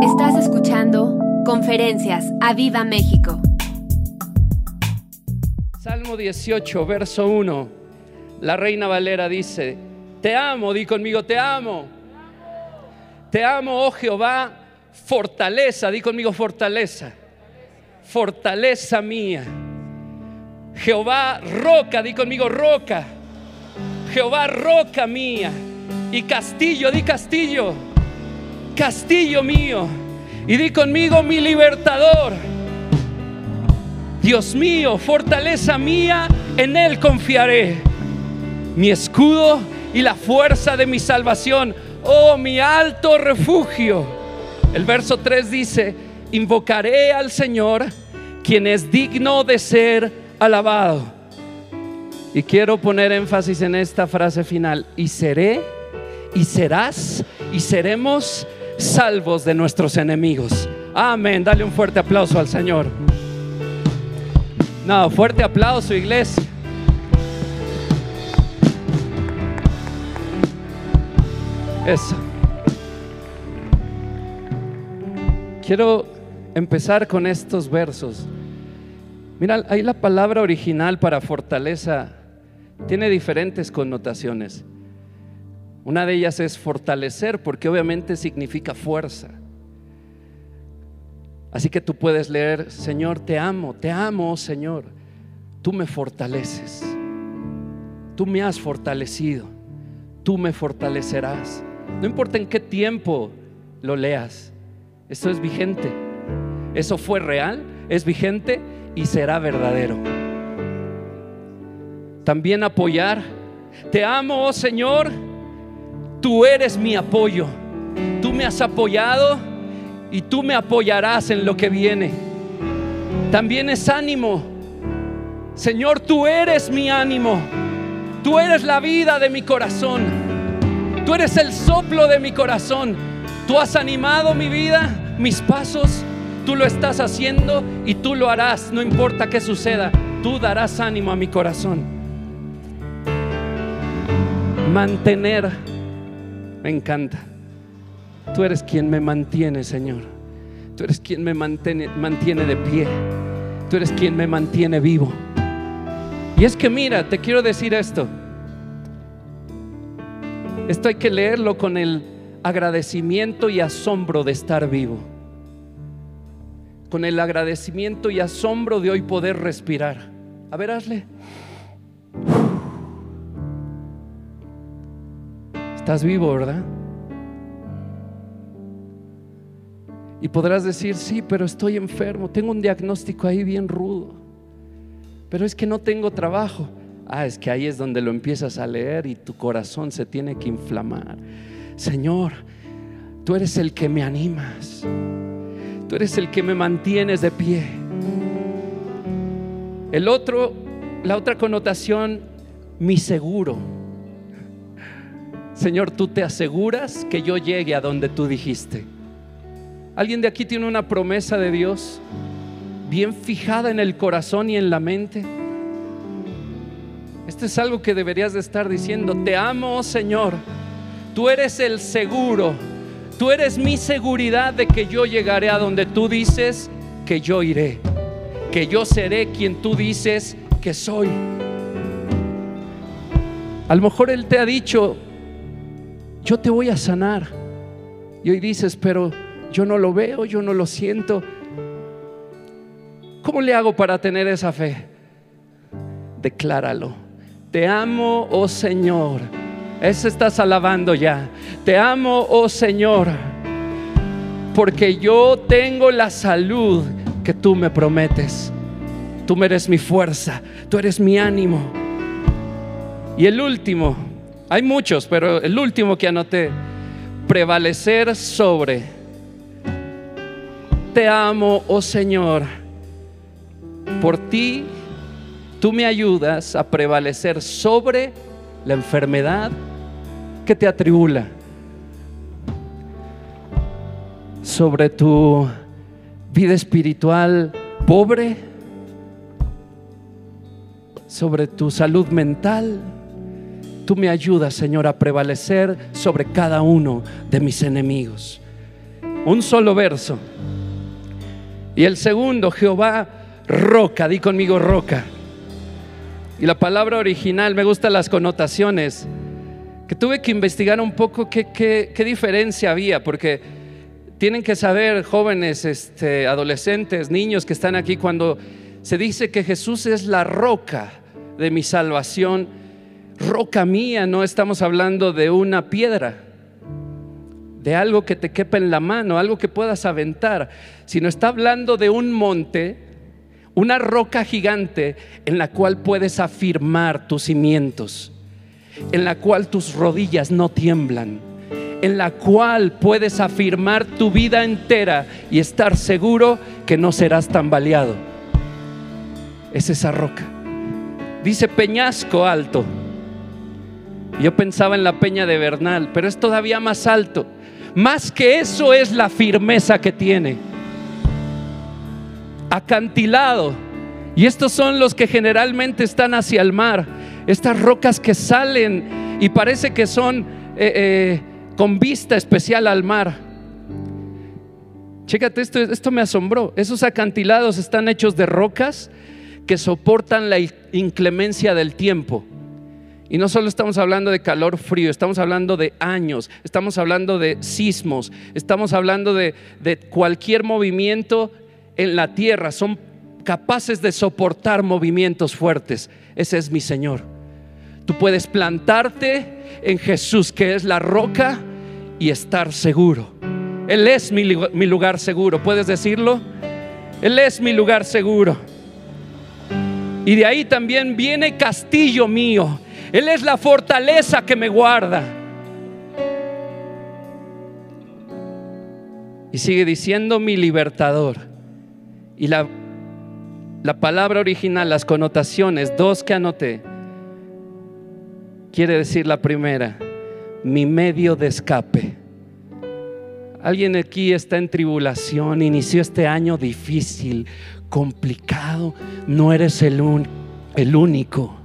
Estás escuchando Conferencias a Viva México. Salmo 18, verso 1. La Reina Valera dice, te amo, di conmigo, te amo. Te amo, oh Jehová, fortaleza, di conmigo, fortaleza. Fortaleza mía. Jehová, roca, di conmigo, roca. Jehová, roca mía. Y castillo, di castillo. Castillo mío. Y di conmigo, mi libertador. Dios mío, fortaleza mía, en Él confiaré. Mi escudo y la fuerza de mi salvación. Oh, mi alto refugio. El verso 3 dice, invocaré al Señor, quien es digno de ser alabado. Y quiero poner énfasis en esta frase final. Y seré, y serás, y seremos salvos de nuestros enemigos. Amén. Dale un fuerte aplauso al Señor. No, fuerte aplauso, iglesia. Eso. Quiero empezar con estos versos. Mira, ahí la palabra original para fortaleza tiene diferentes connotaciones. Una de ellas es fortalecer, porque obviamente significa fuerza. Así que tú puedes leer, Señor, te amo, te amo, Señor. Tú me fortaleces. Tú me has fortalecido. Tú me fortalecerás. No importa en qué tiempo lo leas. Esto es vigente. Eso fue real, es vigente y será verdadero. También apoyar. Te amo, oh Señor. Tú eres mi apoyo. Tú me has apoyado y tú me apoyarás en lo que viene. También es ánimo. Señor, tú eres mi ánimo. Tú eres la vida de mi corazón. Tú eres el soplo de mi corazón. Tú has animado mi vida, mis pasos. Tú lo estás haciendo y tú lo harás, no importa qué suceda. Tú darás ánimo a mi corazón. Mantener, me encanta. Tú eres quien me mantiene, Señor. Tú eres quien me mantiene, mantiene de pie. Tú eres quien me mantiene vivo. Y es que mira, te quiero decir esto. Esto hay que leerlo con el agradecimiento y asombro de estar vivo. Con el agradecimiento y asombro de hoy poder respirar. A ver, hazle. Estás vivo, ¿verdad? Y podrás decir, sí, pero estoy enfermo, tengo un diagnóstico ahí bien rudo, pero es que no tengo trabajo. Ah, es que ahí es donde lo empiezas a leer y tu corazón se tiene que inflamar. Señor, tú eres el que me animas, tú eres el que me mantienes de pie. El otro, la otra connotación, mi seguro. Señor, tú te aseguras que yo llegue a donde tú dijiste. ¿Alguien de aquí tiene una promesa de Dios bien fijada en el corazón y en la mente? Esto es algo que deberías de estar diciendo. Te amo, Señor. Tú eres el seguro. Tú eres mi seguridad de que yo llegaré a donde tú dices que yo iré. Que yo seré quien tú dices que soy. A lo mejor Él te ha dicho, yo te voy a sanar. Y hoy dices, pero yo no lo veo, yo no lo siento. ¿Cómo le hago para tener esa fe? Decláralo. Te amo, oh Señor. Eso estás alabando ya. Te amo, oh Señor. Porque yo tengo la salud que tú me prometes. Tú eres mi fuerza. Tú eres mi ánimo. Y el último, hay muchos, pero el último que anoté, prevalecer sobre te amo, oh Señor. Por ti, tú me ayudas a prevalecer sobre la enfermedad que te atribula, sobre tu vida espiritual pobre, sobre tu salud mental. Tú me ayudas, Señor, a prevalecer sobre cada uno de mis enemigos. un solo verso. Y el segundo, Jehová roca, di conmigo roca. Y la palabra original, me gustan las connotaciones, que tuve que investigar un poco qué, qué, diferencia había, porque tienen que saber jóvenes, este, adolescentes, niños que están aquí, cuando se dice que Jesús es la roca de mi salvación, roca mía, no estamos hablando de una piedra, de algo que te quepa en la mano, algo que puedas aventar, sino está hablando de un monte, una roca gigante en la cual puedes afirmar tus cimientos, en la cual tus rodillas no tiemblan, en la cual puedes afirmar tu vida entera y estar seguro que no serás tambaleado. Es esa roca. Dice peñasco alto. Yo pensaba en la peña de Bernal, pero es todavía más alto. Más que eso es la firmeza que tiene. Acantilado. Y estos son los que generalmente están hacia el mar. Estas rocas que salen y parece que son eh, eh, con vista especial al mar. Chécate, esto, esto me asombró. Esos acantilados están hechos de rocas que soportan la inclemencia del tiempo. Y no solo estamos hablando de calor frío, estamos hablando de años, estamos hablando de sismos, estamos hablando de, cualquier movimiento en la tierra. Son capaces de soportar movimientos fuertes. Ese es mi Señor. Tú puedes plantarte en Jesús, que es la roca, y estar seguro. Él es mi, lugar seguro. ¿Puedes decirlo? Él es mi lugar seguro. Y de ahí también viene castillo mío. Él es la fortaleza que me guarda. Y sigue diciendo mi libertador. Y la, la palabra original, las connotaciones, dos que anoté, quiere decir la primera, mi medio de escape. Alguien aquí está en tribulación, inició este año difícil, complicado. No eres el, el único.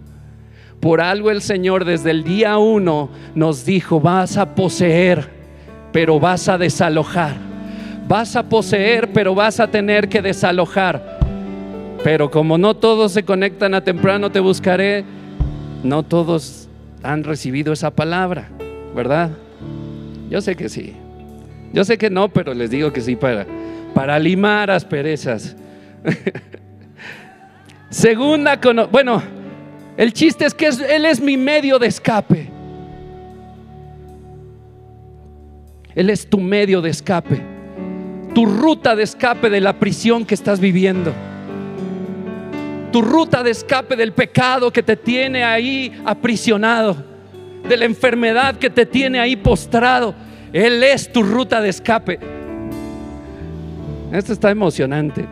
Por algo el Señor desde el día uno nos dijo, vas a poseer, pero vas a desalojar. Vas a poseer, pero vas a tener que desalojar. Pero como no todos se conectan a temprano, te buscaré. No todos han recibido esa palabra, ¿verdad? Yo sé que sí. Yo sé que no, pero les digo que sí para, para limar asperezas. Segunda, bueno, el chiste es que Él es mi medio de escape. Él es tu medio de escape, tu ruta de escape de la prisión que estás viviendo, tu ruta de escape del pecado que te tiene ahí aprisionado, de la enfermedad que te tiene ahí postrado. Él es tu ruta de escape. Esto está emocionante.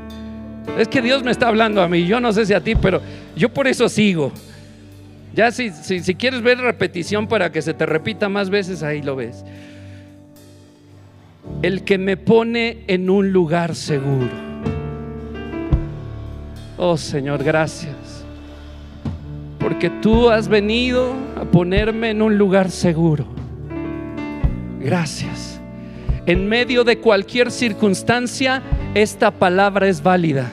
Es que Dios me está hablando a mí. Yo no sé si a ti, pero yo por eso sigo. Ya si, si, quieres ver repetición para que se te repita más veces, ahí lo ves. El que me pone en un lugar seguro. Oh Señor, gracias. Porque tú has venido a ponerme en un lugar seguro. Gracias. En medio de cualquier circunstancia, esta palabra es válida.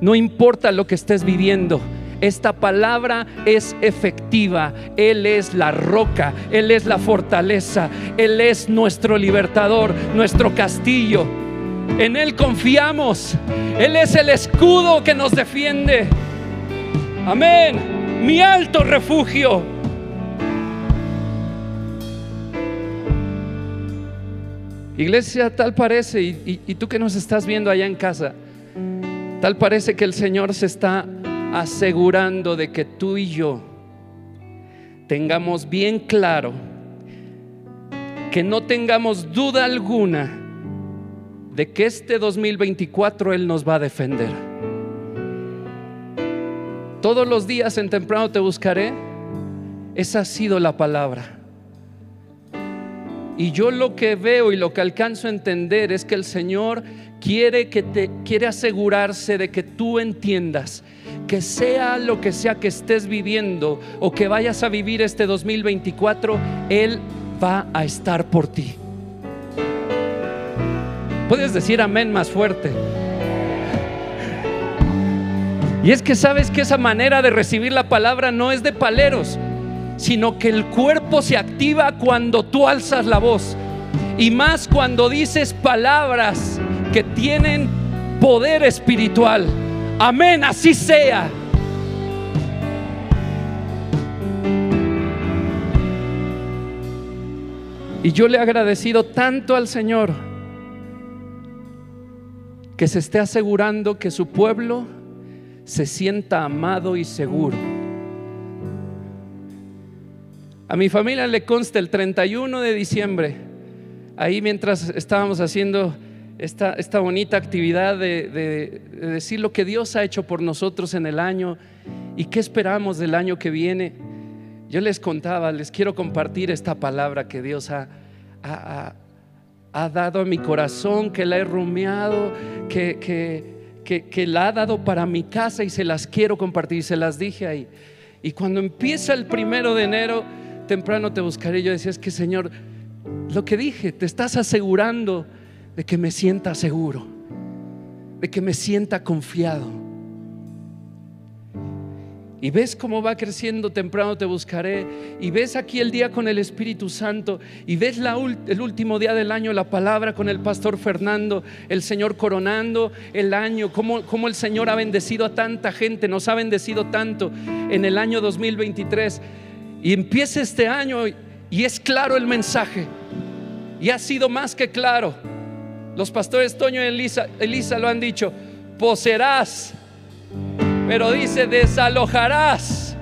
No importa lo que estés viviendo esta palabra es efectiva. Él es la roca, Él es la fortaleza, Él es nuestro libertador, nuestro castillo. En Él confiamos. Él es el escudo que nos defiende. Amén. Mi alto refugio. Iglesia, tal parece, y, tú que nos estás viendo allá en casa, tal parece que el Señor se está asegurando de que tú y yo tengamos bien claro, que no tengamos duda alguna de que este 2024 Él nos va a defender. Todos los días en temprano te buscaré. Esa ha sido la palabra. Y yo lo que veo y lo que alcanzo a entender es que el Señor quiere que te quiere asegurarse de que tú entiendas que sea lo que sea que estés viviendo o que vayas a vivir este 2024, Él va a estar por ti. Puedes decir amén más fuerte. Y es que sabes que esa manera de recibir la palabra no es de paleros, sino que el cuerpo se activa cuando tú alzas la voz. Y más cuando dices palabras que tienen poder espiritual. Amén, así sea. Y yo le he agradecido tanto al Señor que se esté asegurando que su pueblo se sienta amado y seguro. A mi familia le consta el 31 de diciembre, ahí mientras estábamos haciendo esta, esta bonita actividad de, de decir lo que Dios ha hecho por nosotros en el año y qué esperamos del año que viene. Yo les contaba, les quiero compartir esta palabra que Dios ha, ha, dado a mi corazón, que la he rumiado, que, que, que, la ha dado para mi casa y se las quiero compartir, se las dije ahí. Y cuando empieza el primero de enero, temprano te buscaré. Yo decía, es que Señor, lo que dije, te estás asegurando de que me sienta seguro, de que me sienta confiado. Y ves cómo va creciendo, temprano te buscaré. Y ves aquí el día con el Espíritu Santo. Y ves el último día del año, la palabra con el pastor Fernando, el Señor coronando el año. Cómo, cómo el Señor ha bendecido a tanta gente, nos ha bendecido tanto en el año 2023. Y empieza este año y es claro el mensaje. Y ha sido más que claro. Los pastores Toño y Elisa, lo han dicho. Poseerás pero dice, desalojarás,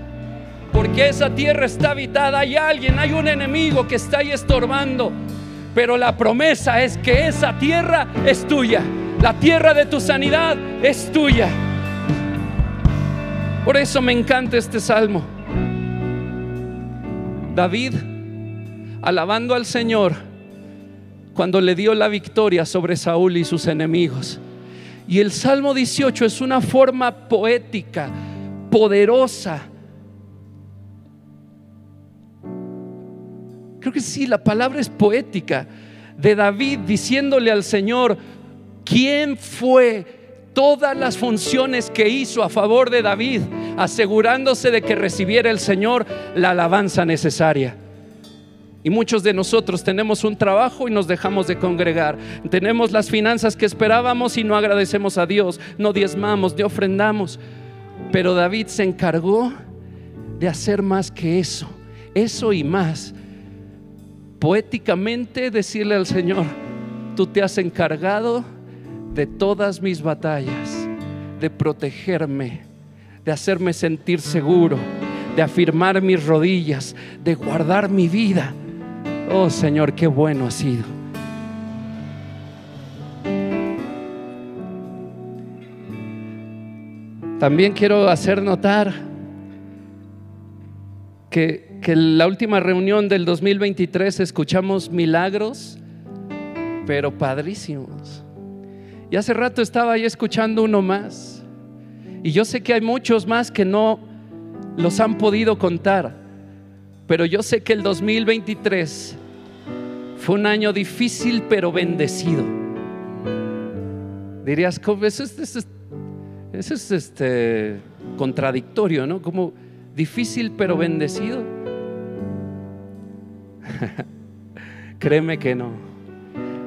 porque esa tierra está habitada. Hay alguien, hay un enemigo que está ahí estorbando. Pero la promesa es que esa tierra es tuya. La tierra de tu sanidad es tuya. Por eso me encanta este salmo. David, alabando al Señor, cuando le dio la victoria sobre Saúl y sus enemigos. Y el Salmo 18 es una forma poética, poderosa. Creo que sí, la palabra es poética. De David diciéndole al Señor, ¿quién fue todas las funciones que hizo a favor de David, asegurándose de que recibiera el Señor la alabanza necesaria? Y muchos de nosotros tenemos un trabajo y nos dejamos de congregar. Tenemos las finanzas que esperábamos y no agradecemos a Dios, no diezmamos, no ofrendamos. Pero David se encargó de hacer más que eso, eso y más. Poéticamente decirle al Señor, tú te has encargado de todas mis batallas, de protegerme, de hacerme sentir seguro, de afirmar mis rodillas, de guardar mi vida. Oh Señor, qué bueno ha sido. También quiero hacer notar que, que en la última reunión del 2023 escuchamos milagros, pero padrísimos. Y hace rato estaba ahí escuchando uno más. Y yo sé que hay muchos más que no los han podido contar. Pero yo sé que el 2023 fue un año difícil pero bendecido. Dirías, eso es, es este, contradictorio, ¿no? Como difícil pero bendecido. Créeme que no.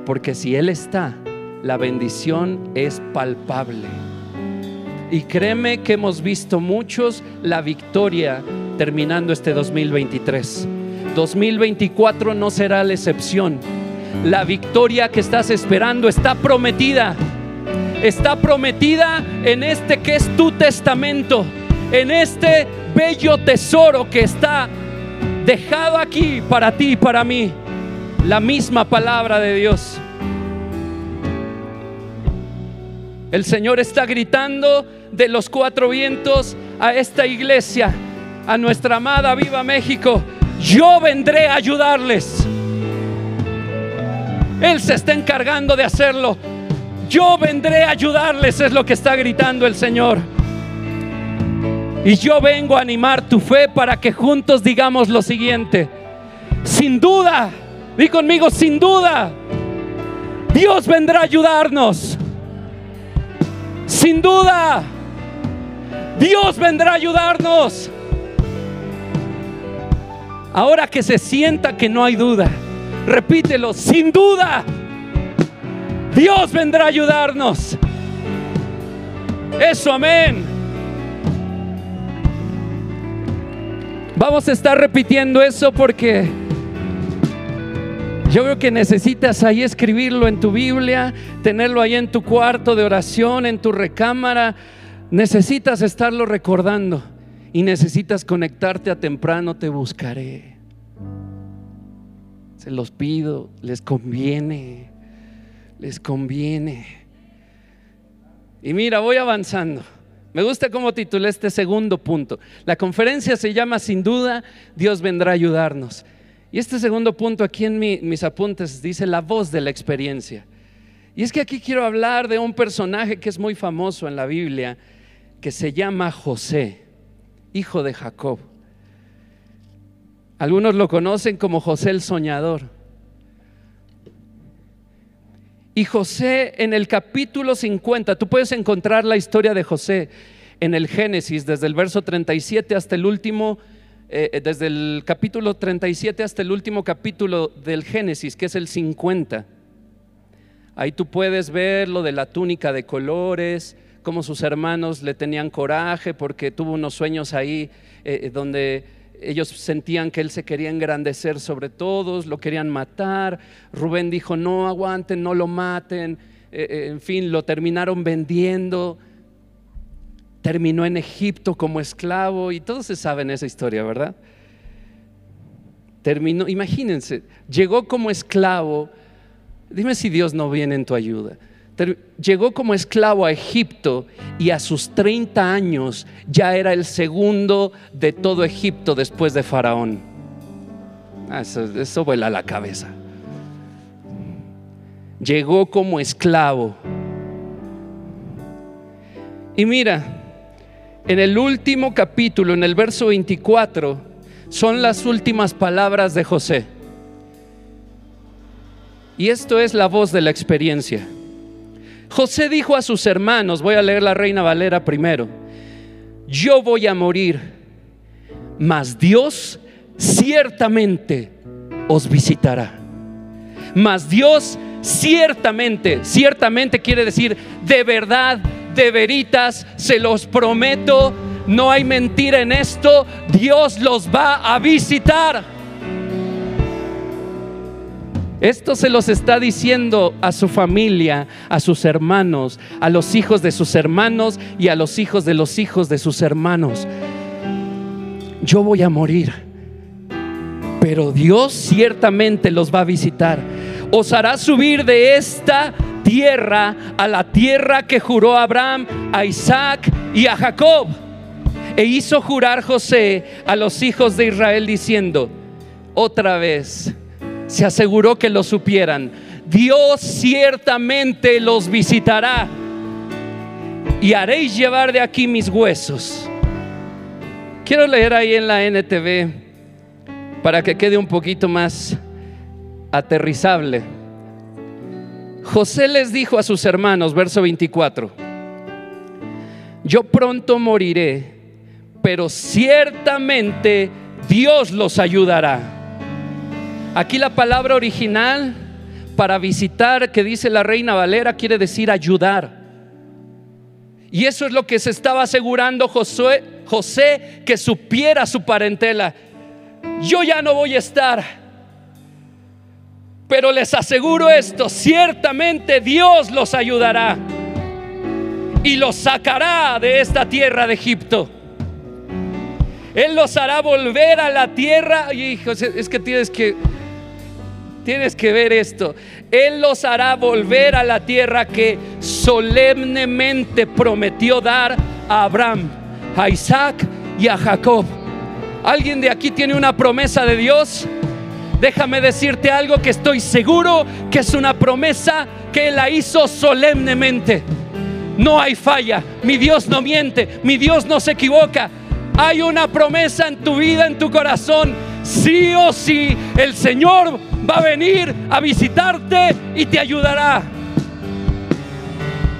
Porque si Él está, la bendición es palpable. Y créeme que hemos visto muchos la victoria terminando este 2023. 2024 no será la excepción. La victoria que estás esperando está prometida. Está prometida en este que es tu testamento, en este bello tesoro que está dejado aquí para ti y para mí. La misma palabra de Dios. El Señor está gritando de los cuatro vientos a esta iglesia a nuestra amada Viva México, yo vendré a ayudarles. Él se está encargando de hacerlo. Yo vendré a ayudarles, es lo que está gritando el Señor. Y yo vengo a animar tu fe para que juntos digamos lo siguiente. Sin duda, di conmigo, sin duda, Dios vendrá a ayudarnos. Sin duda, Dios vendrá a ayudarnos. Ahora que se sienta que no hay duda, repítelo, sin duda, Dios vendrá a ayudarnos. Eso, amén. Vamos a estar repitiendo eso porque yo creo que necesitas ahí escribirlo en tu Biblia, tenerlo ahí en tu cuarto de oración, en tu recámara. Necesitas estarlo recordando y necesitas conectarte a temprano, te buscaré. Se los pido, les conviene, les conviene. Y mira, voy avanzando. Me gusta cómo titulé este segundo punto. La conferencia se llama Sin duda, Dios vendrá a ayudarnos. Y este segundo punto aquí en mis apuntes dice la voz de la experiencia. Y es que aquí quiero hablar de un personaje que es muy famoso en la Biblia, que se llama José, hijo de Jacob. Algunos lo conocen como José el Soñador. Y José en el capítulo 50, tú puedes encontrar la historia de José en el Génesis, desde el verso 37 hasta el último eh, eh, desde el capítulo 37 hasta el último capítulo del Génesis, que es el 50. Ahí tú puedes ver lo de la túnica de colores, cómo sus hermanos le tenían coraje porque tuvo unos sueños ahí eh, donde ellos sentían que él se quería engrandecer sobre todos, lo querían matar. Rubén dijo, no aguanten, no lo maten. en fin, lo terminaron vendiendo terminó en Egipto como esclavo y todos se saben esa historia, ¿verdad? Terminó, imagínense, llegó como esclavo, dime si Dios no viene en tu ayuda. Llegó como esclavo a Egipto y a sus 30 años ya era el segundo de todo Egipto después de Faraón. Ah, eso, eso vuela la cabeza. Llegó como esclavo. Y mira, en el último capítulo, en el verso 24, son las últimas palabras de José. Y esto es la voz de la experiencia. José dijo a sus hermanos, voy a leer la Reina Valera primero, yo voy a morir, mas Dios ciertamente os visitará. Mas Dios ciertamente, ciertamente quiere decir de verdad de veritas, se los prometo, no hay mentira en esto, Dios los va a visitar. Esto se los está diciendo a su familia, a sus hermanos, a los hijos de sus hermanos y a los hijos de los hijos de sus hermanos. Yo voy a morir, pero Dios ciertamente los va a visitar. Os hará subir de esta tierra, a la tierra que juró Abraham, a Isaac y a Jacob. E hizo jurar José a los hijos de Israel diciendo, otra vez, se aseguró que lo supieran, Dios ciertamente los visitará y haréis llevar de aquí mis huesos. Quiero leer ahí en la NTV para que quede un poquito más aterrizable. José les dijo a sus hermanos, verso 24, yo pronto moriré, pero ciertamente Dios los ayudará. Aquí la palabra original para visitar que dice la reina Valera quiere decir ayudar. Y eso es lo que se estaba asegurando José, José que supiera su parentela. Yo ya no voy a estar pero les aseguro esto, ciertamente Dios los ayudará y los sacará de esta tierra de Egipto. Él los hará volver a la tierra. Y hijos, es que tienes que tienes que ver esto. Él los hará volver a la tierra que solemnemente prometió dar a Abraham, a Isaac y a Jacob. ¿Alguien de aquí tiene una promesa de Dios? déjame decirte algo que estoy seguro que es una promesa que Él la hizo solemnemente. No hay falla, mi Dios no miente, mi Dios no se equivoca. Hay una promesa en tu vida, en tu corazón. Sí o sí, el Señor va a venir a visitarte y te ayudará.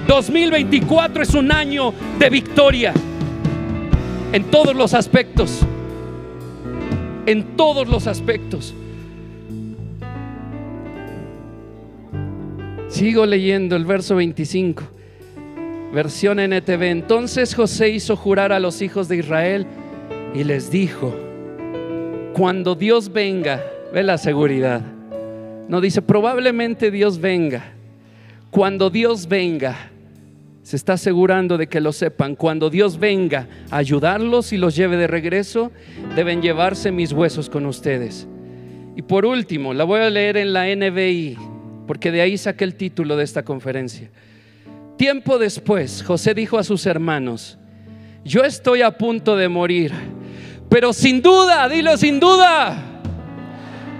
2024 es un año de victoria en todos los aspectos. En todos los aspectos. Sigo leyendo el verso 25, versión NTV. Entonces José hizo jurar a los hijos de Israel y les dijo, cuando Dios venga, ve la seguridad. No dice, probablemente Dios venga. Cuando Dios venga, se está asegurando de que lo sepan. Cuando Dios venga a ayudarlos y los lleve de regreso, deben llevarse mis huesos con ustedes. Y por último, la voy a leer en la NBI porque de ahí saqué el título de esta conferencia. Tiempo después, José dijo a sus hermanos, yo estoy a punto de morir, pero sin duda, dilo sin duda,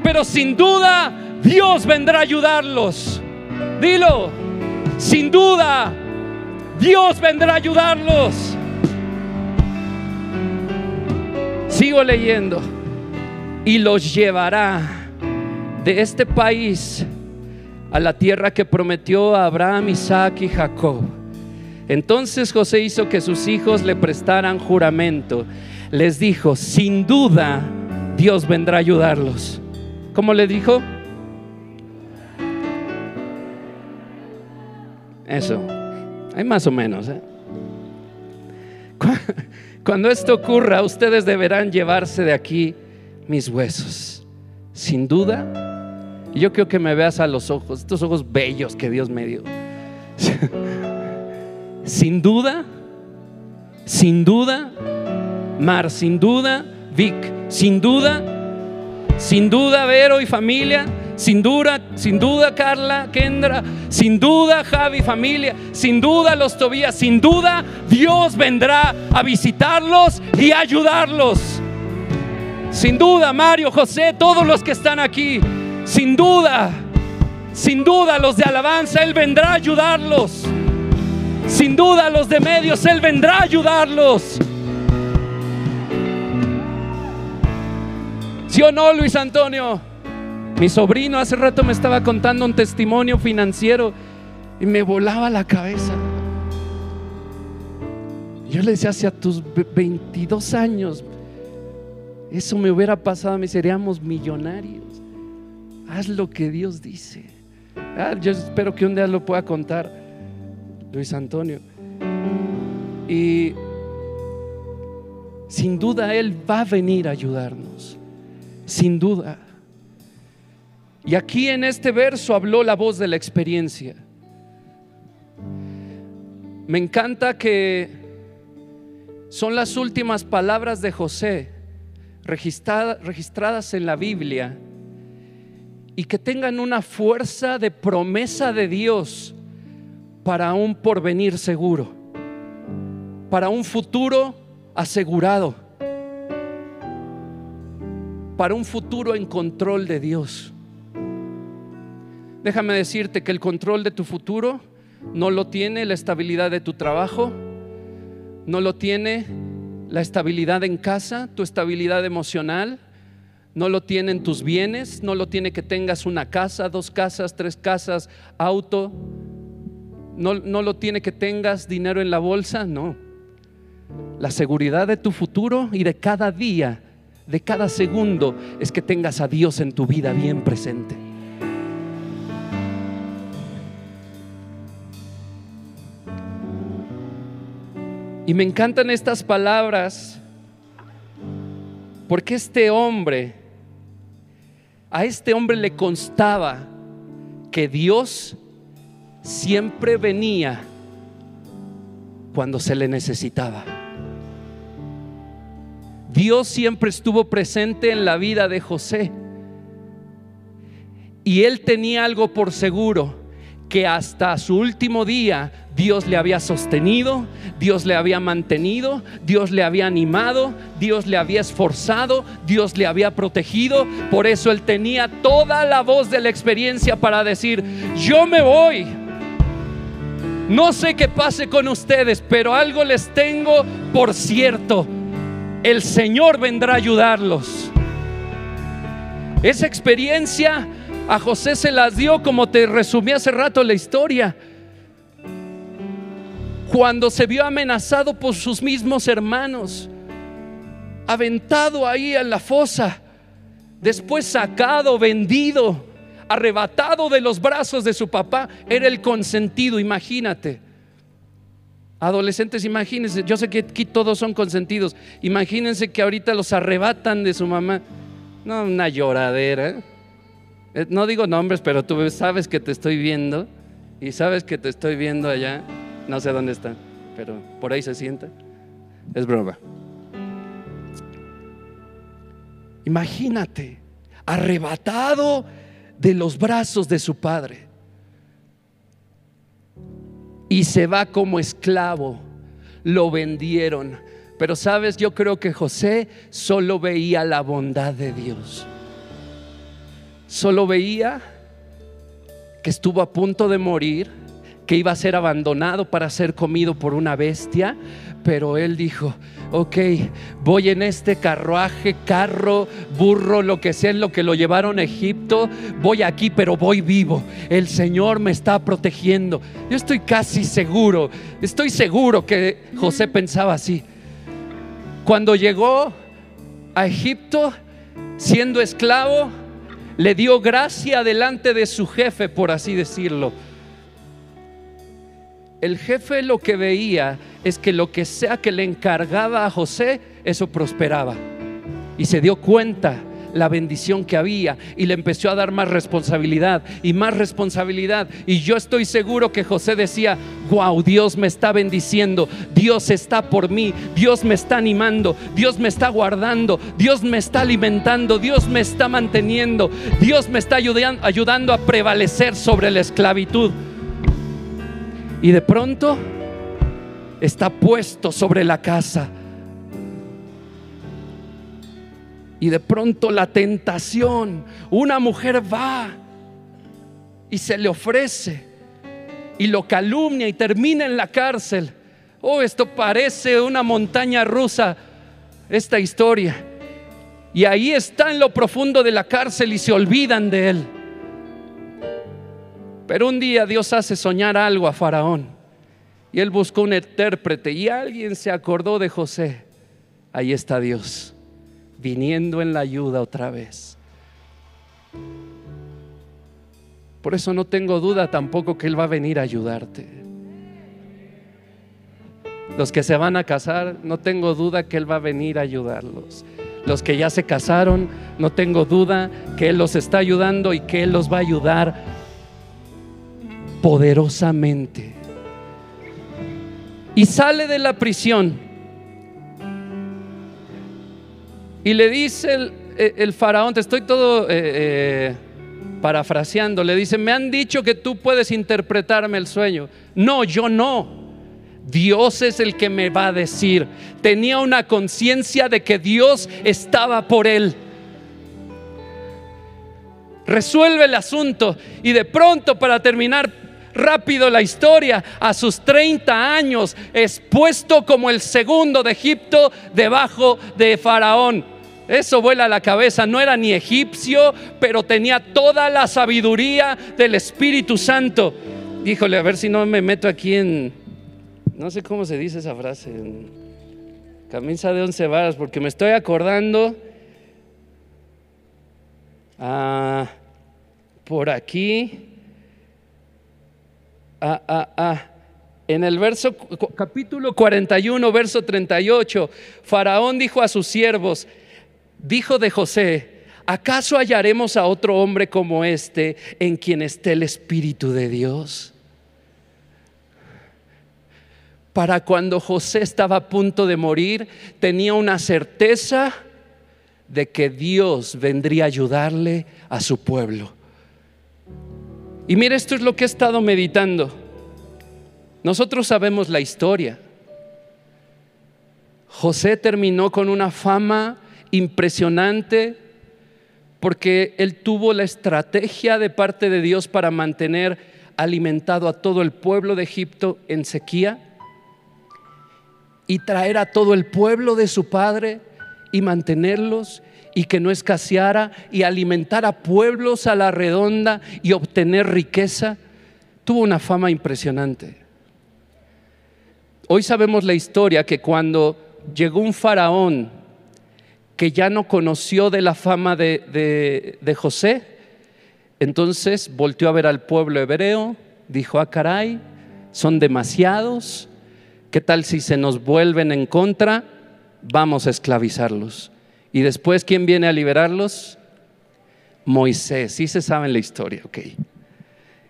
pero sin duda Dios vendrá a ayudarlos. Dilo, sin duda Dios vendrá a ayudarlos. Sigo leyendo. Y los llevará de este país a la tierra que prometió a Abraham, Isaac y Jacob. Entonces José hizo que sus hijos le prestaran juramento. Les dijo, sin duda Dios vendrá a ayudarlos. ¿Cómo le dijo? Eso, hay más o menos. ¿eh? Cuando esto ocurra, ustedes deberán llevarse de aquí mis huesos. Sin duda, yo quiero que me veas a los ojos, estos ojos bellos que Dios me dio. sin duda, sin duda, Mar, sin duda, Vic, sin duda, sin duda, Vero y familia, sin duda, sin duda, Carla, Kendra, sin duda, Javi, familia, sin duda, los Tobías, sin duda, Dios vendrá a visitarlos y ayudarlos. Sin duda, Mario, José, todos los que están aquí. Sin duda, sin duda los de alabanza, Él vendrá a ayudarlos. Sin duda los de medios, Él vendrá a ayudarlos. ¿Sí o no, Luis Antonio? Mi sobrino hace rato me estaba contando un testimonio financiero y me volaba la cabeza. Yo le decía, hacia tus 22 años, eso me hubiera pasado, me seríamos millonarios. Haz lo que Dios dice. Ah, yo espero que un día lo pueda contar Luis Antonio. Y sin duda Él va a venir a ayudarnos. Sin duda. Y aquí en este verso habló la voz de la experiencia. Me encanta que son las últimas palabras de José registradas en la Biblia y que tengan una fuerza de promesa de Dios para un porvenir seguro, para un futuro asegurado, para un futuro en control de Dios. Déjame decirte que el control de tu futuro no lo tiene la estabilidad de tu trabajo, no lo tiene la estabilidad en casa, tu estabilidad emocional, no lo tienen tus bienes, no lo tiene que tengas una casa, dos casas, tres casas, auto, no, no lo tiene que tengas dinero en la bolsa, no. La seguridad de tu futuro y de cada día, de cada segundo, es que tengas a Dios en tu vida bien presente. Y me encantan estas palabras porque este hombre a este hombre le constaba que Dios siempre venía cuando se le necesitaba. Dios siempre estuvo presente en la vida de José. Y él tenía algo por seguro, que hasta su último día Dios le había sostenido, Dios le había mantenido, Dios le había animado, Dios le había esforzado, Dios le había protegido. Por eso él tenía toda la voz de la experiencia para decir, yo me voy. No sé qué pase con ustedes, pero algo les tengo por cierto. El Señor vendrá a ayudarlos. Esa experiencia A José se las dio como te resumí hace rato la historia. Cuando se vio amenazado por sus mismos hermanos, aventado ahí en la fosa, después sacado, vendido, arrebatado de los brazos de su papá, era el consentido, imagínate. Adolescentes, imagínense, yo sé que aquí todos son consentidos, imagínense que ahorita los arrebatan de su mamá. No, una lloradera. Eh, no digo nombres, pero tú sabes que te estoy viendo y sabes que te estoy viendo allá. No sé dónde está, pero por ahí se sienta. Es broma. Imagínate, arrebatado de los brazos de su padre y se va como esclavo. Lo vendieron. Pero sabes, yo creo que José solo veía la bondad de Dios. Solo veía que estuvo a punto de morir, que iba a ser abandonado para ser comido por una bestia, pero él dijo, ok, voy en este carruaje, carro, burro, lo que sea, lo que lo llevaron a Egipto, voy aquí, pero voy vivo. El Señor me está protegiendo. Yo estoy casi seguro, estoy seguro que José pensaba así. Cuando llegó a Egipto, siendo esclavo, le dio gracia delante de su jefe, por así decirlo. El jefe lo que veía es que lo que sea que le encargaba a José, eso prosperaba. Y se dio cuenta la bendición que había y le empezó a dar más responsabilidad y más responsabilidad. Y yo estoy seguro que José decía, wow, Dios me está bendiciendo, Dios está por mí, Dios me está animando, Dios me está guardando, Dios me está alimentando, Dios me está manteniendo, Dios me está ayudando a prevalecer sobre la esclavitud. Y de pronto está puesto sobre la casa. Y de pronto la tentación, una mujer va y se le ofrece y lo calumnia y termina en la cárcel. Oh, esto parece una montaña rusa, esta historia. Y ahí está en lo profundo de la cárcel y se olvidan de él. Pero un día Dios hace soñar algo a Faraón. Y él buscó un intérprete y alguien se acordó de José. Ahí está Dios, viniendo en la ayuda otra vez. Por eso no tengo duda tampoco que Él va a venir a ayudarte. Los que se van a casar, no tengo duda que Él va a venir a ayudarlos. Los que ya se casaron, no tengo duda que Él los está ayudando y que Él los va a ayudar poderosamente y sale de la prisión. Y le dice el, faraón, te estoy todo eh, eh, parafraseando, le dice, me han dicho que tú puedes interpretarme el sueño. No, yo no. Dios es el que me va a decir. Tenía una conciencia de que Dios estaba por él. Resuelve el asunto y de pronto para terminar rápido la historia, a sus 30 años, expuesto como el segundo de Egipto debajo de Faraón. Eso vuela a la cabeza, no era ni egipcio, pero tenía toda la sabiduría del Espíritu Santo. Híjole, a ver si no me meto aquí en, no sé cómo se dice esa frase, en camisa de once varas, porque me estoy acordando. Ah, por aquí ah, ah, ah. En el verso capítulo 41, verso 38, Faraón dijo a sus siervos, dijo de José, ¿acaso hallaremos a otro hombre como este en quien esté el Espíritu de Dios? Para cuando José estaba a punto de morir, tenía una certeza de que Dios vendría a ayudarle a su pueblo. Y mire, esto es lo que he estado meditando. Nosotros sabemos la historia. José terminó con una fama impresionante porque él tuvo la estrategia de parte de Dios para mantener alimentado a todo el pueblo de Egipto en sequía y traer a todo el pueblo de su padre y mantenerlos y que no escaseara y alimentar a pueblos a la redonda y obtener riqueza, tuvo una fama impresionante. Hoy sabemos la historia que cuando llegó un faraón que ya no conoció de la fama de, José, entonces volteó a ver al pueblo hebreo, dijo, ah, caray, son demasiados, ¿qué tal si se nos vuelven en contra? Vamos a esclavizarlos. Y después, ¿quién viene a liberarlos? Moisés, sí se sabe la historia, ok.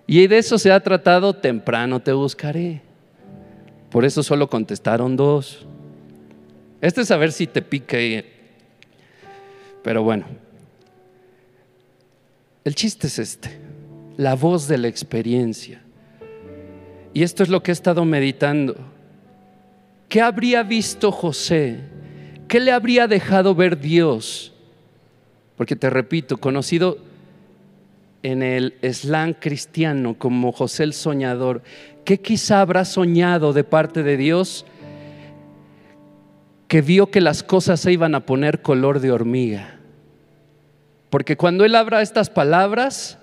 Y de eso se ha tratado, temprano te buscaré. Por eso solo contestaron dos. Este es a ver si te pique. Pero bueno, el chiste es este, la voz de la experiencia. Y esto es lo que he estado meditando. ¿Qué habría visto José ¿Qué le habría dejado ver Dios? Porque te repito, conocido en el slang cristiano como José el soñador, ¿qué quizá habrá soñado de parte de Dios que vio que las cosas se iban a poner color de hormiga? Porque cuando él abra estas palabras,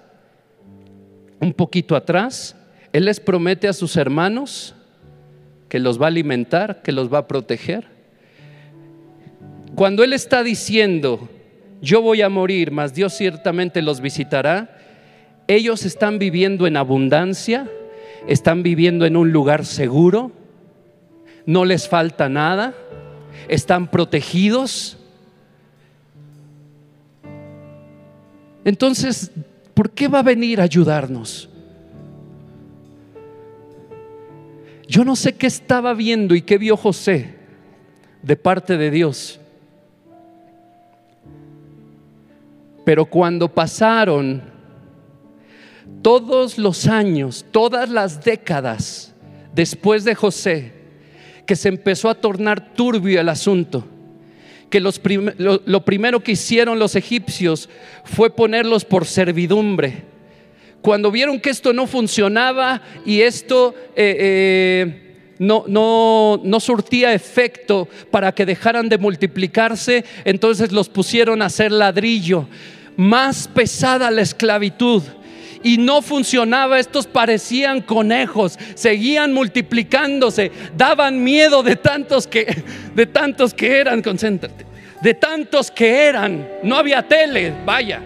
un poquito atrás, él les promete a sus hermanos que los va a alimentar, que los va a proteger cuando Él está diciendo, yo voy a morir, mas Dios ciertamente los visitará, ellos están viviendo en abundancia, están viviendo en un lugar seguro, no les falta nada, están protegidos. Entonces, ¿por qué va a venir a ayudarnos? Yo no sé qué estaba viendo y qué vio José de parte de Dios. Pero cuando pasaron todos los años, todas las décadas después de José, que se empezó a tornar turbio el asunto, que lo, primero que hicieron los egipcios fue ponerlos por servidumbre. Cuando vieron que esto no funcionaba y esto eh, eh, no, no, no surtía efecto para que dejaran de multiplicarse, entonces los pusieron a hacer ladrillo más pesada la esclavitud. Y no funcionaba, estos parecían conejos, seguían multiplicándose, daban miedo de tantos que, de tantos que eran, concéntrate, de tantos que eran, no había tele, vaya.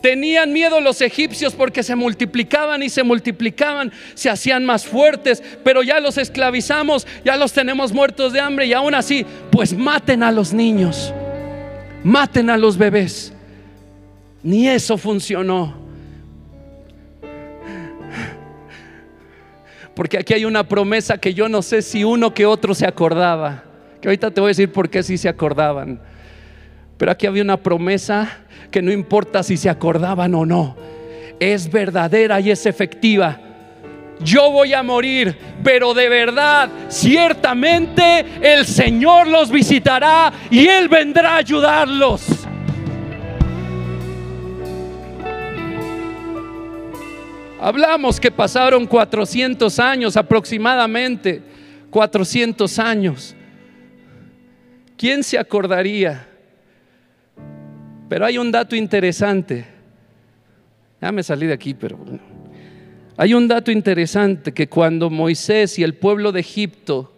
Tenían miedo los egipcios porque se multiplicaban y se multiplicaban, se hacían más fuertes, pero ya los esclavizamos, ya los tenemos muertos de hambre y aún así, pues maten a los niños maten a los bebés. Ni eso funcionó. Porque aquí hay una promesa que yo no sé si uno que otro se acordaba. Que ahorita te voy a decir por qué sí se acordaban. Pero aquí había una promesa que no importa si se acordaban o no. Es verdadera y es efectiva yo voy a morir, pero de verdad, ciertamente el Señor los visitará y Él vendrá a ayudarlos. Hablamos que pasaron 400 años aproximadamente, 400 años. ¿Quién se acordaría? Pero hay un dato interesante. Ya me salí de aquí, pero bueno. Hay un dato interesante que cuando Moisés y el pueblo de Egipto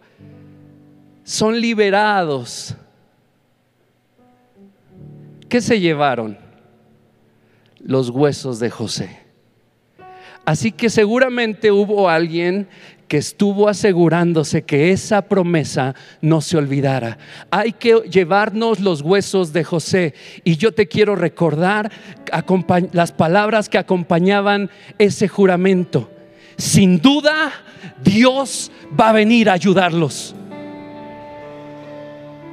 son liberados, ¿qué se llevaron? Los huesos de José. Así que seguramente hubo alguien que estuvo asegurándose que esa promesa no se olvidara. Hay que llevarnos los huesos de José. Y yo te quiero recordar las palabras que acompañaban ese juramento. Sin duda, Dios va a venir a ayudarlos.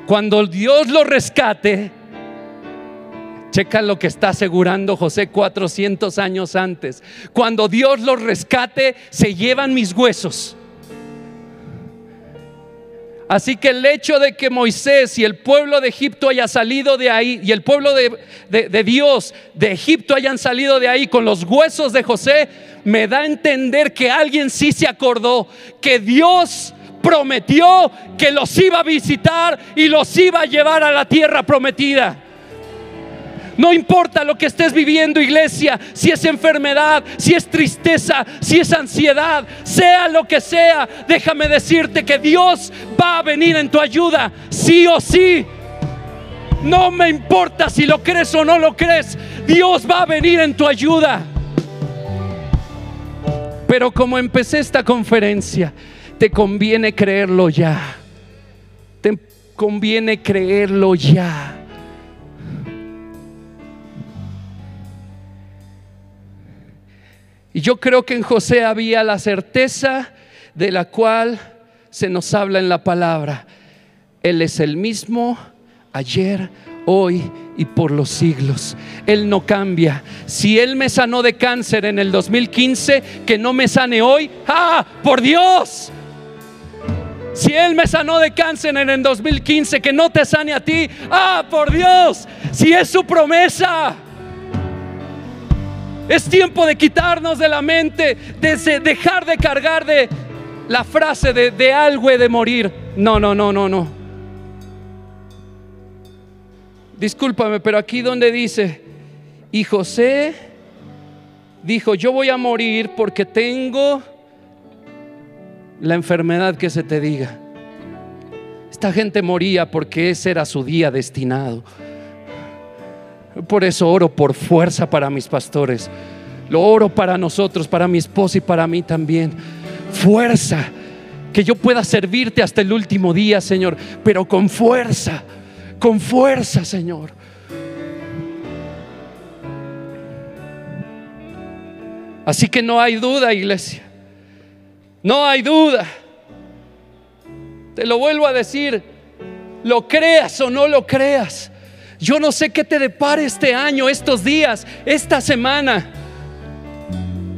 Cuando Dios los rescate, Checa lo que está asegurando José 400 años antes. Cuando Dios los rescate, se llevan mis huesos. Así que el hecho de que Moisés y el pueblo de Egipto haya salido de ahí y el pueblo de, de, Dios de Egipto hayan salido de ahí con los huesos de José, me da a entender que alguien sí se acordó que Dios prometió que los iba a visitar y los iba a llevar a la tierra prometida. No importa lo que estés viviendo, iglesia, si es enfermedad, si es tristeza, si es ansiedad, sea lo que sea, déjame decirte que Dios va a venir en tu ayuda, sí o sí. No me importa si lo crees o no lo crees, Dios va a venir en tu ayuda. Pero como empecé esta conferencia, te conviene creerlo ya. Te conviene creerlo ya. Y yo creo que en José había la certeza de la cual se nos habla en la palabra. Él es el mismo ayer, hoy y por los siglos. Él no cambia. Si Él me sanó de cáncer en el 2015, que no me sane hoy, ¡ah! ¡Por Dios! Si Él me sanó de cáncer en el 2015, que no te sane a ti, ¡ah! ¡Por Dios! Si es su promesa. Es tiempo de quitarnos de la mente, de dejar de cargar de la frase de, algo de morir. No, no, no, no, no. Discúlpame, pero aquí donde dice, y José dijo, yo voy a morir porque tengo la enfermedad que se te diga. Esta gente moría porque ese era su día destinado. Por eso oro por fuerza para mis pastores. Lo oro para nosotros, para mi esposa y para mí también. Fuerza. Que yo pueda servirte hasta el último día, Señor. Pero con fuerza. Con fuerza, Señor. Así que no hay duda, iglesia. No hay duda. Te lo vuelvo a decir. Lo creas o no lo creas. Yo no sé qué te depare este año, estos días, esta semana.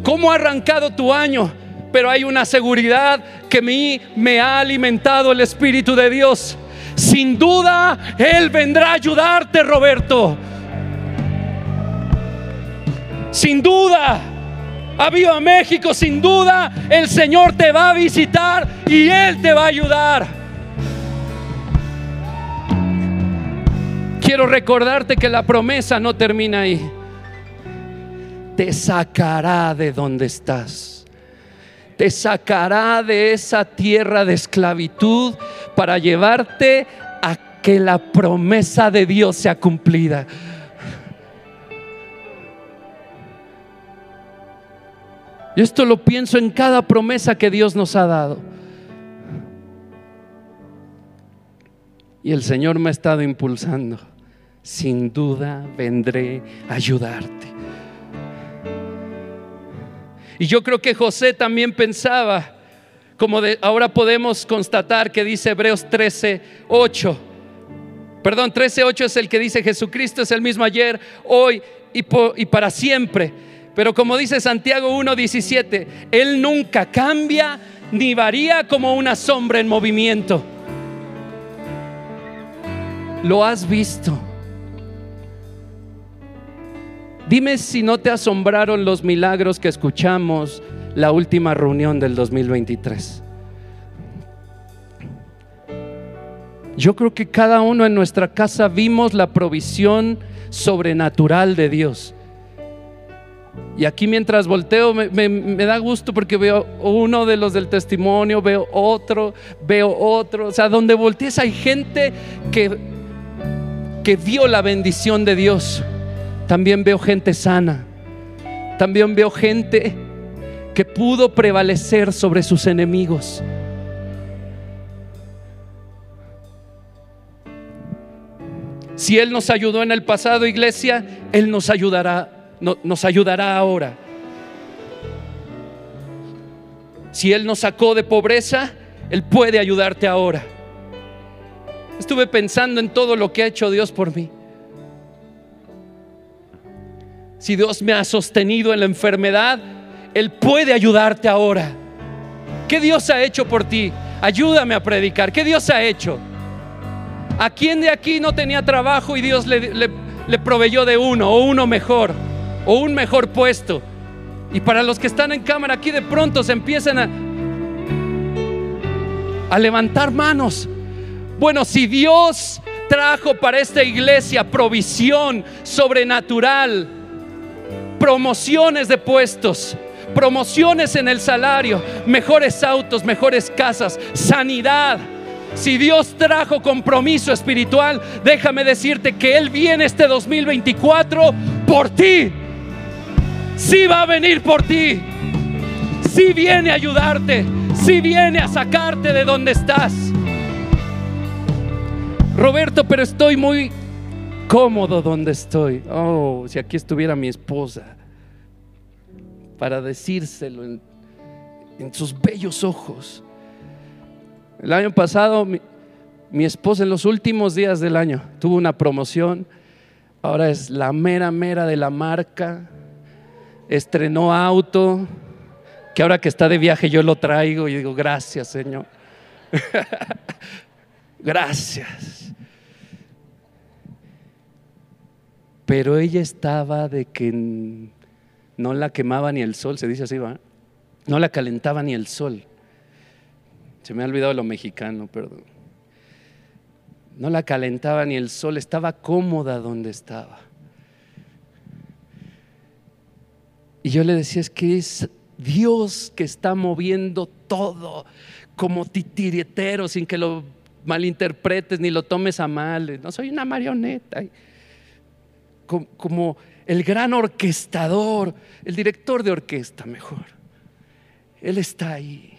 ¿Cómo ha arrancado tu año? Pero hay una seguridad que mí me ha alimentado el Espíritu de Dios. Sin duda, Él vendrá a ayudarte, Roberto. Sin duda. A México, sin duda, el Señor te va a visitar y Él te va a ayudar. Quiero recordarte que la promesa no termina ahí. Te sacará de donde estás. Te sacará de esa tierra de esclavitud para llevarte a que la promesa de Dios sea cumplida. Y esto lo pienso en cada promesa que Dios nos ha dado. Y el Señor me ha estado impulsando sin duda vendré a ayudarte. Y yo creo que José también pensaba, como de, ahora podemos constatar que dice Hebreos 13, 8. Perdón, 13, 8 es el que dice Jesucristo es el mismo ayer, hoy y, y para siempre. Pero como dice Santiago 1, 17, Él nunca cambia ni varía como una sombra en movimiento. Lo has visto. Dime si no te asombraron los milagros que escuchamos la última reunión del 2023. Yo creo que cada uno en nuestra casa vimos la provisión sobrenatural de Dios. Y aquí mientras volteo me, da gusto porque veo uno de los del testimonio, veo otro, veo otro. O sea, donde voltees hay gente que, que vio la bendición de Dios. También veo gente sana. También veo gente que pudo prevalecer sobre sus enemigos. Si Él nos ayudó en el pasado, iglesia, Él nos ayudará, nos ayudará ahora. Si Él nos sacó de pobreza, Él puede ayudarte ahora. Estuve pensando en todo lo que ha hecho Dios por mí si Dios me ha sostenido en la enfermedad, Él puede ayudarte ahora. ¿Qué Dios ha hecho por ti? Ayúdame a predicar. ¿Qué Dios ha hecho? ¿A quién de aquí no tenía trabajo y Dios le, proveyó de uno o uno mejor o un mejor puesto? Y para los que están en cámara aquí de pronto se empiezan a levantar manos. Bueno, si Dios trajo para esta iglesia provisión sobrenatural, promociones de puestos, promociones en el salario, mejores autos, mejores casas, sanidad. Si Dios trajo compromiso espiritual, déjame decirte que Él viene este 2024 por ti. Sí va a venir por ti. Sí viene a ayudarte. Sí viene a sacarte de donde estás. Roberto, pero estoy muy cómodo donde estoy. Oh, si aquí estuviera mi esposa para decírselo en, sus bellos ojos. El año pasado mi, mi, esposa en los últimos días del año tuvo una promoción. Ahora es la mera mera de la marca. Estrenó auto. Que ahora que está de viaje yo lo traigo y digo, gracias Señor. gracias. Pero ella estaba de que no la quemaba ni el sol, se dice así, va. No la calentaba ni el sol. Se me ha olvidado lo mexicano, perdón. No la calentaba ni el sol, estaba cómoda donde estaba. Y yo le decía, es que es Dios que está moviendo todo como titiritero sin que lo malinterpretes ni lo tomes a mal. No soy una marioneta. Como, el gran orquestador, el director de orquesta mejor. Él está ahí.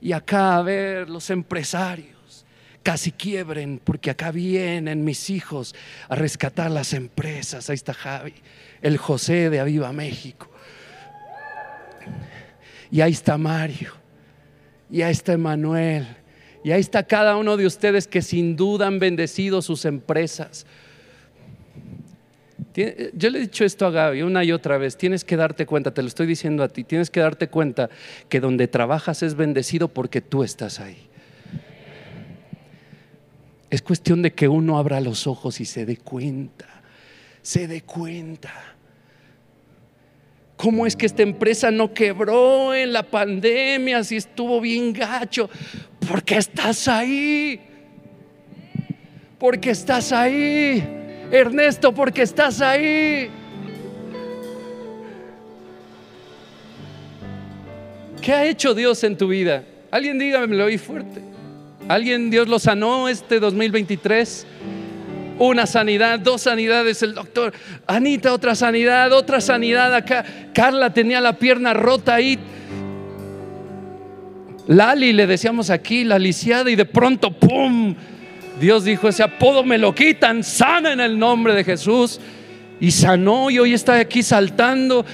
Y acá a ver los empresarios casi quiebren porque acá vienen mis hijos a rescatar las empresas. Ahí está Javi, el José de Aviva México. Y ahí está Mario. Y ahí está Emanuel y ahí está cada uno de ustedes que sin duda han bendecido sus empresas. Yo le he dicho esto a Gaby una y otra vez, tienes que darte cuenta, te lo estoy diciendo a ti, tienes que darte cuenta que donde trabajas es bendecido porque tú estás ahí. Es cuestión de que uno abra los ojos y se dé cuenta, se dé cuenta. ¿Cómo es que esta empresa no quebró en la pandemia si estuvo bien gacho? Porque estás ahí. Porque estás ahí. Ernesto, porque estás ahí. ¿Qué ha hecho Dios en tu vida? Alguien dígame, lo oí fuerte. ¿Alguien Dios lo sanó este 2023? Una sanidad, dos sanidades, el doctor. Anita, otra sanidad, otra sanidad acá. Carla tenía la pierna rota ahí Lali le decíamos aquí, la lisiada, y de pronto, ¡pum! Dios dijo, ese apodo me lo quitan, sana en el nombre de Jesús. Y sanó y hoy está aquí saltando.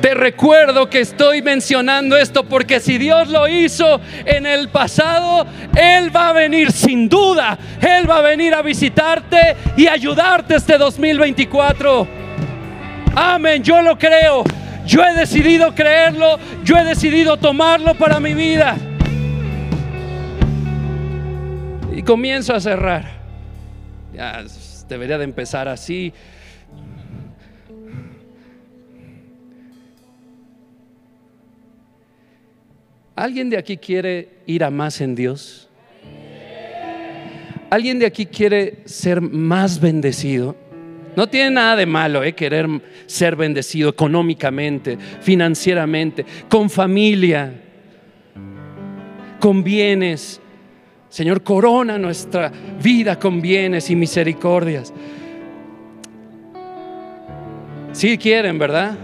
Te recuerdo que estoy mencionando esto porque si Dios lo hizo en el pasado, Él va a venir sin duda. Él va a venir a visitarte y ayudarte este 2024. Amén, yo lo creo. Yo he decidido creerlo, yo he decidido tomarlo para mi vida. Y comienzo a cerrar. Ya debería de empezar así. ¿Alguien de aquí quiere ir a más en Dios? ¿Alguien de aquí quiere ser más bendecido? No tiene nada de malo eh, querer ser bendecido económicamente, financieramente, con familia, con bienes. Señor, corona nuestra vida con bienes y misericordias. Si quieren, ¿verdad?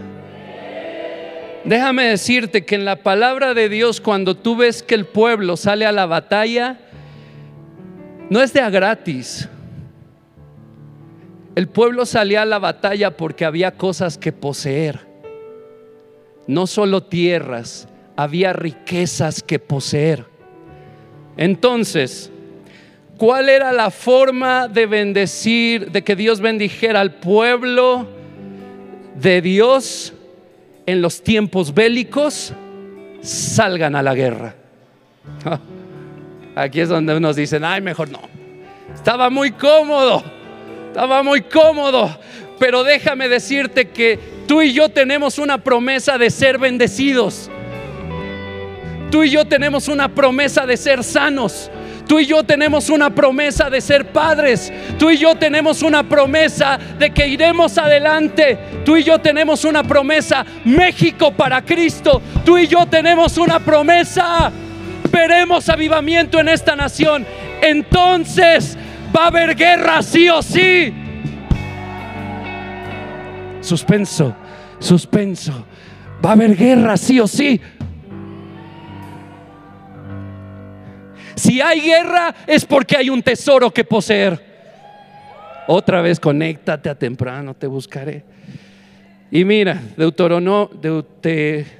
Déjame decirte que en la palabra de Dios, cuando tú ves que el pueblo sale a la batalla, no es de a gratis. El pueblo salía a la batalla porque había cosas que poseer. No solo tierras, había riquezas que poseer. Entonces, ¿cuál era la forma de bendecir, de que Dios bendijera al pueblo de Dios en los tiempos bélicos? Salgan a la guerra. Aquí es donde unos dicen, ay, mejor no. Estaba muy cómodo estaba muy cómodo. pero déjame decirte que tú y yo tenemos una promesa de ser bendecidos. Tú y yo tenemos una promesa de ser sanos. Tú y yo tenemos una promesa de ser padres. Tú y yo tenemos una promesa de que iremos adelante. Tú y yo tenemos una promesa, México para Cristo. Tú y yo tenemos una promesa. Veremos avivamiento en esta nación. Entonces va a haber guerra sí o sí. Suspenso, suspenso. Va a haber guerra sí o sí. Si hay guerra es porque hay un tesoro que poseer. Otra vez conéctate a temprano, te buscaré. Y mira, Deuteronomio,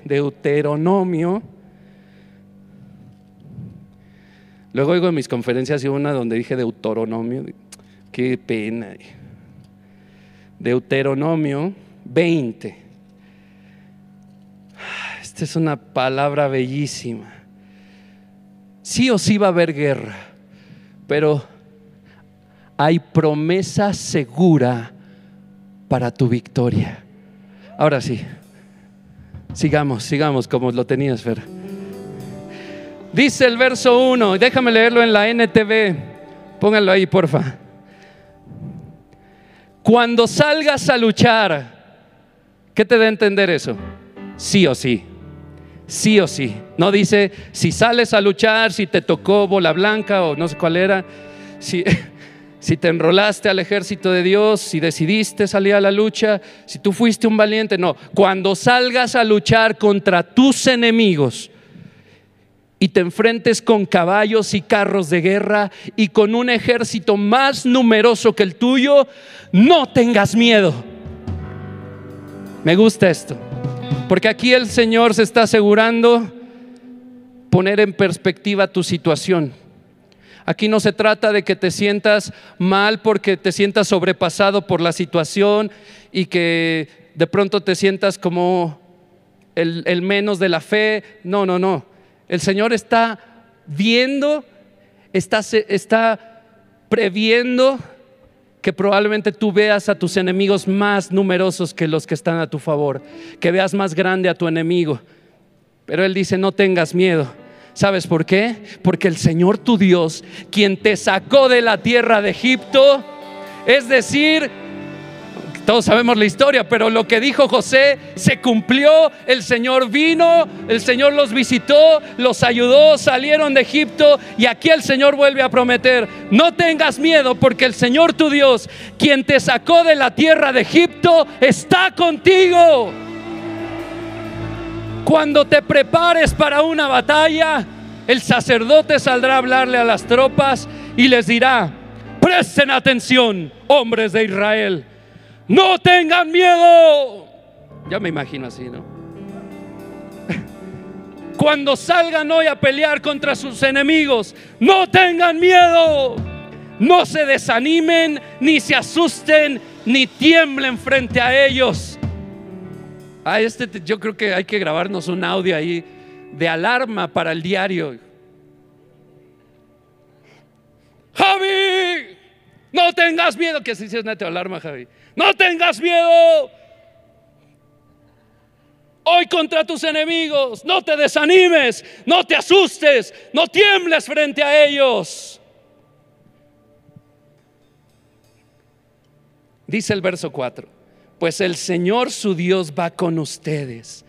Deuteronomio. Luego oigo en mis conferencias y una donde dije Deuteronomio. Qué pena. Deuteronomio 20. Esta es una palabra bellísima sí o sí va a haber guerra, pero hay promesa segura para tu victoria. Ahora sí, sigamos, sigamos como lo tenías, Fer. Dice el verso 1, déjame leerlo en la NTV, pónganlo ahí, porfa. Cuando salgas a luchar, ¿qué te da a entender eso? Sí o sí sí o sí. No dice si sales a luchar, si te tocó bola blanca o no sé cuál era, si, si te enrolaste al ejército de Dios, si decidiste salir a la lucha, si tú fuiste un valiente. No, cuando salgas a luchar contra tus enemigos y te enfrentes con caballos y carros de guerra y con un ejército más numeroso que el tuyo, no tengas miedo. Me gusta esto. Porque aquí el Señor se está asegurando poner en perspectiva tu situación. Aquí no se trata de que te sientas mal porque te sientas sobrepasado por la situación y que de pronto te sientas como el, menos de la fe. No, no, no. El Señor está viendo, está, está previendo que probablemente tú veas a tus enemigos más numerosos que los que están a tu favor, que veas más grande a tu enemigo. Pero Él dice, no tengas miedo. ¿Sabes por qué? Porque el Señor tu Dios, quien te sacó de la tierra de Egipto, es decir, todos sabemos la historia, pero lo que dijo José se cumplió. El Señor vino, el Señor los visitó, los ayudó, salieron de Egipto y aquí el Señor vuelve a prometer, no tengas miedo porque el Señor tu Dios, quien te sacó de la tierra de Egipto, está contigo. Cuando te prepares para una batalla, el sacerdote saldrá a hablarle a las tropas y les dirá, presten atención, hombres de Israel no tengan miedo. Ya me imagino así, ¿no? Cuando salgan hoy a pelear contra sus enemigos, no tengan miedo. No se desanimen, ni se asusten, ni tiemblen frente a ellos. A este yo creo que hay que grabarnos un audio ahí de alarma para el diario. Javi, no tengas miedo, que así se una alarma, Javi. No tengas miedo. Hoy contra tus enemigos, no te desanimes, no te asustes, no tiembles frente a ellos. Dice el verso 4, pues el Señor su Dios va con ustedes.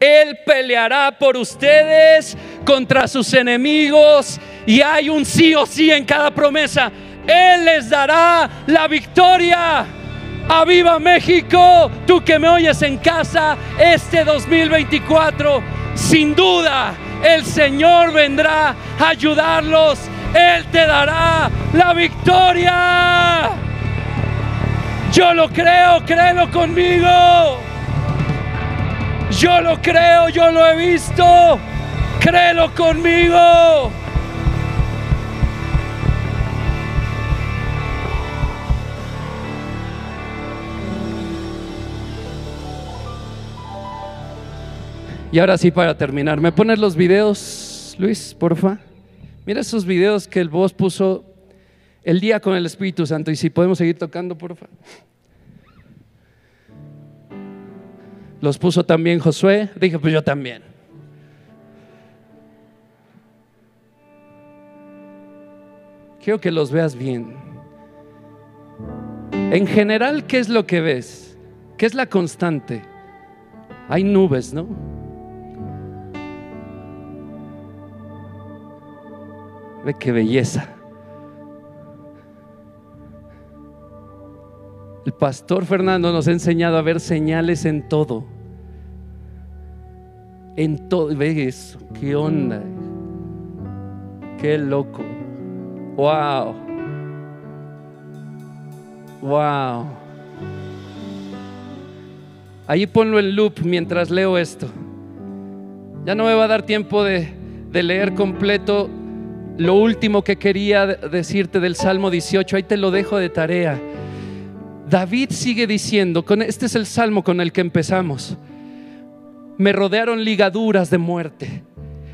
Él peleará por ustedes contra sus enemigos y hay un sí o sí en cada promesa. Él les dará la victoria. Aviva México, tú que me oyes en casa, este 2024, sin duda el Señor vendrá a ayudarlos. Él te dará la victoria. Yo lo creo, créelo conmigo. Yo lo creo, yo lo he visto. Créelo conmigo. Y ahora sí, para terminar, ¿me pones los videos, Luis, porfa? Mira esos videos que el voz puso el día con el Espíritu Santo. Y si podemos seguir tocando, porfa. Los puso también Josué. Dije, pues yo también. Quiero que los veas bien. En general, ¿qué es lo que ves? ¿Qué es la constante? Hay nubes, ¿no? Ve qué belleza. El pastor Fernando nos ha enseñado a ver señales en todo. En todo. Ve eso. ¿Qué onda? Qué loco. Wow. Wow. Ahí ponlo en loop mientras leo esto. Ya no me va a dar tiempo de, de leer completo lo último que quería decirte del Salmo 18. Ahí te lo dejo de tarea. David sigue diciendo, este es el salmo con el que empezamos, me rodearon ligaduras de muerte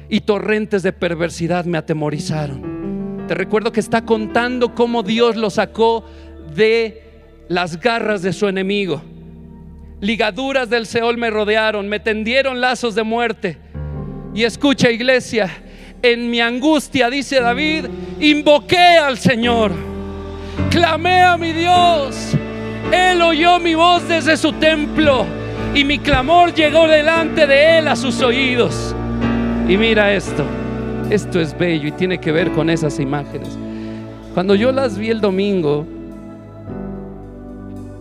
y torrentes de perversidad me atemorizaron. Te recuerdo que está contando cómo Dios lo sacó de las garras de su enemigo. Ligaduras del Seol me rodearon, me tendieron lazos de muerte. Y escucha iglesia, en mi angustia, dice David, invoqué al Señor, clamé a mi Dios él oyó mi voz desde su templo y mi clamor llegó delante de Él a sus oídos. Y mira esto, esto es bello y tiene que ver con esas imágenes. Cuando yo las vi el domingo,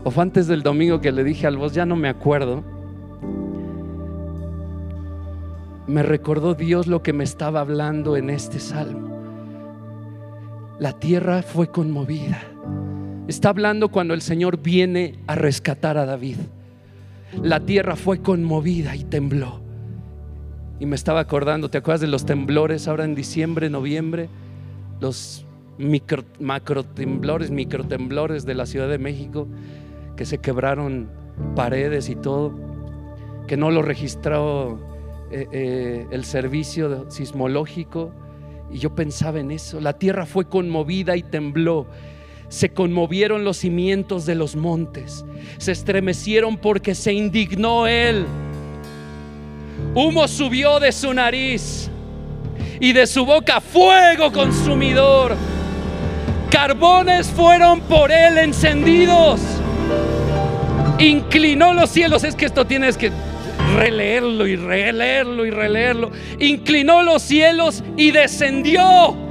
o antes del domingo que le dije al voz, ya no me acuerdo, me recordó Dios lo que me estaba hablando en este salmo. La tierra fue conmovida Está hablando cuando el Señor viene a rescatar a David. La tierra fue conmovida y tembló. Y me estaba acordando, ¿te acuerdas de los temblores ahora en diciembre, noviembre? Los macro temblores, micro temblores de la Ciudad de México, que se quebraron paredes y todo, que no lo registró eh, eh, el servicio sismológico. Y yo pensaba en eso, la tierra fue conmovida y tembló se conmovieron los cimientos de los montes, se estremecieron porque se indignó él. Humo subió de su nariz y de su boca fuego consumidor. Carbones fueron por él encendidos. Inclinó los cielos. Es que esto tienes que releerlo y releerlo y releerlo. Inclinó los cielos y descendió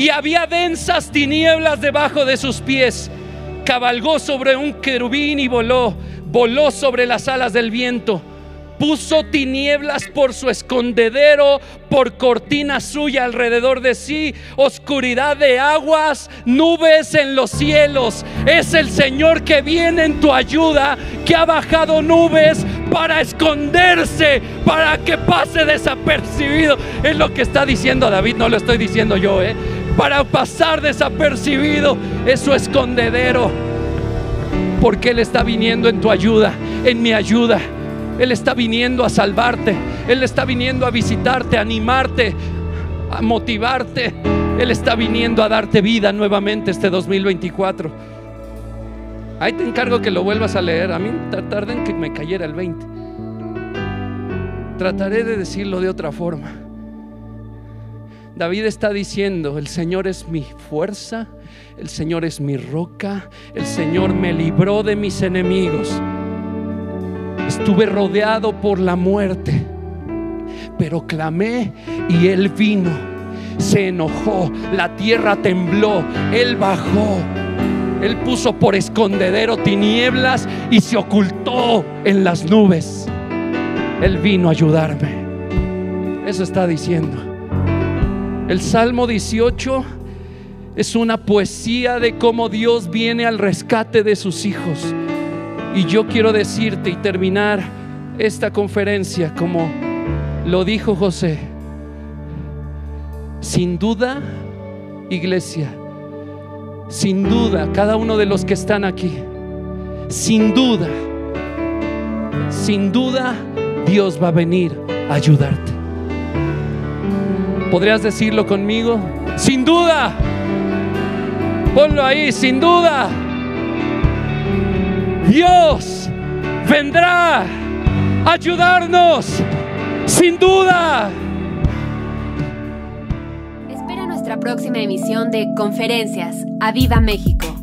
y había densas tinieblas debajo de sus pies. Cabalgó sobre un querubín y voló, voló sobre las alas del viento. Puso tinieblas por su escondedero, por cortina suya alrededor de sí, oscuridad de aguas, nubes en los cielos. Es el Señor que viene en tu ayuda, que ha bajado nubes para esconderse, para que pase desapercibido. Es lo que está diciendo David, no lo estoy diciendo yo, ¿eh? para pasar desapercibido es su escondedero. Porque Él está viniendo en tu ayuda, en mi ayuda. Él está viniendo a salvarte. Él está viniendo a visitarte, a animarte, a motivarte. Él está viniendo a darte vida nuevamente este 2024. Ahí te encargo que lo vuelvas a leer. A mí tardé en que me cayera el 20. Trataré de decirlo de otra forma. David está diciendo, el Señor es mi fuerza, el Señor es mi roca, el Señor me libró de mis enemigos. Estuve rodeado por la muerte, pero clamé y Él vino, se enojó, la tierra tembló, Él bajó. Él puso por escondedero tinieblas y se ocultó en las nubes. Él vino a ayudarme. Eso está diciendo. El Salmo 18 es una poesía de cómo Dios viene al rescate de sus hijos. Y yo quiero decirte y terminar esta conferencia como lo dijo José. Sin duda, iglesia, sin duda, cada uno de los que están aquí, sin duda, sin duda, Dios va a venir a ayudarte. ¿Podrías decirlo conmigo? Sin duda. Ponlo ahí, sin duda. Dios vendrá a ayudarnos, sin duda. Espera nuestra próxima emisión de Conferencias. ¡A Viva México!